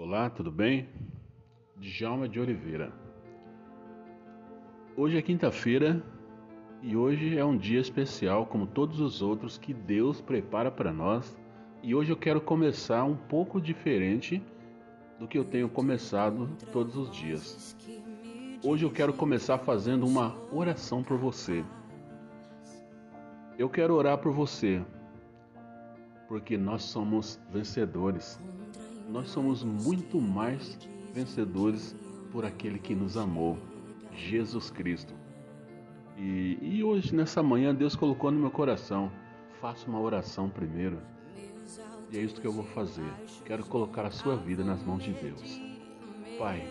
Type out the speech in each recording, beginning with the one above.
Olá, tudo bem? Djalma de Oliveira. Hoje é quinta-feira e hoje é um dia especial, como todos os outros que Deus prepara para nós. E hoje eu quero começar um pouco diferente do que eu tenho começado todos os dias. Hoje eu quero começar fazendo uma oração por você. Eu quero orar por você, porque nós somos vencedores nós somos muito mais vencedores por aquele que nos amou, Jesus Cristo. E, e hoje, nessa manhã, Deus colocou no meu coração: faça uma oração primeiro. E é isso que eu vou fazer. Quero colocar a sua vida nas mãos de Deus. Pai,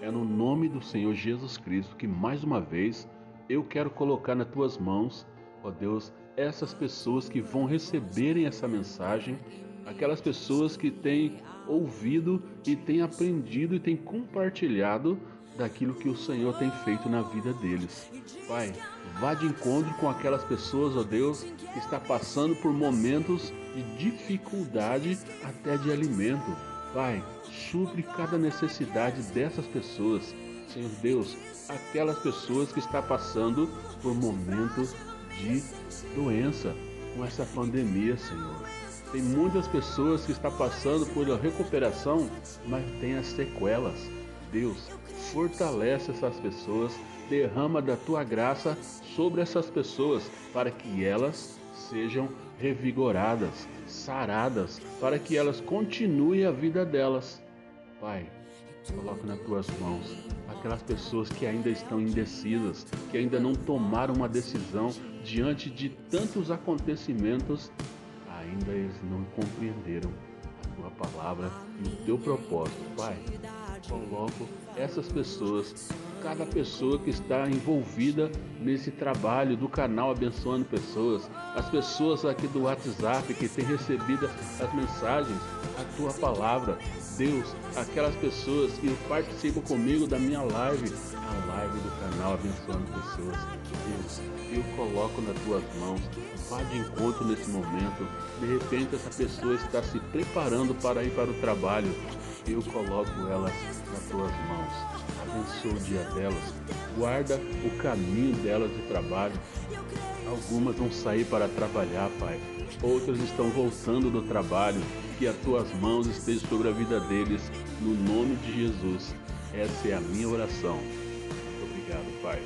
é no nome do Senhor Jesus Cristo que mais uma vez eu quero colocar nas tuas mãos, ó Deus, essas pessoas que vão receberem essa mensagem aquelas pessoas que têm ouvido e têm aprendido e têm compartilhado daquilo que o Senhor tem feito na vida deles. Pai, vá de encontro com aquelas pessoas, ó Deus, que está passando por momentos de dificuldade até de alimento. Pai, supre cada necessidade dessas pessoas. Senhor Deus, aquelas pessoas que estão passando por momentos de doença com essa pandemia, Senhor. Tem muitas pessoas que estão passando por a recuperação, mas tem as sequelas. Deus, fortalece essas pessoas, derrama da tua graça sobre essas pessoas, para que elas sejam revigoradas, saradas, para que elas continuem a vida delas. Pai, coloco nas tuas mãos aquelas pessoas que ainda estão indecisas, que ainda não tomaram uma decisão diante de tantos acontecimentos ainda eles não compreenderam a tua palavra e o teu propósito. Pai, coloco essas pessoas, cada pessoa que está envolvida nesse trabalho do canal Abençoando Pessoas, as pessoas aqui do WhatsApp que têm recebido as mensagens, a tua palavra. Deus, aquelas pessoas que participam comigo da minha live, a live do canal Abençoando Pessoas. Deus, eu coloco nas tuas mãos, vá de encontro nesse momento. De repente, essa pessoa está se preparando para ir para o trabalho. Eu coloco elas nas tuas mãos. Abençoa o dia delas, guarda o caminho delas de trabalho. Algumas vão sair para trabalhar, Pai. Outras estão voltando do trabalho. Que as tuas mãos estejam sobre a vida deles, no nome de Jesus. Essa é a minha oração. Obrigado, Pai.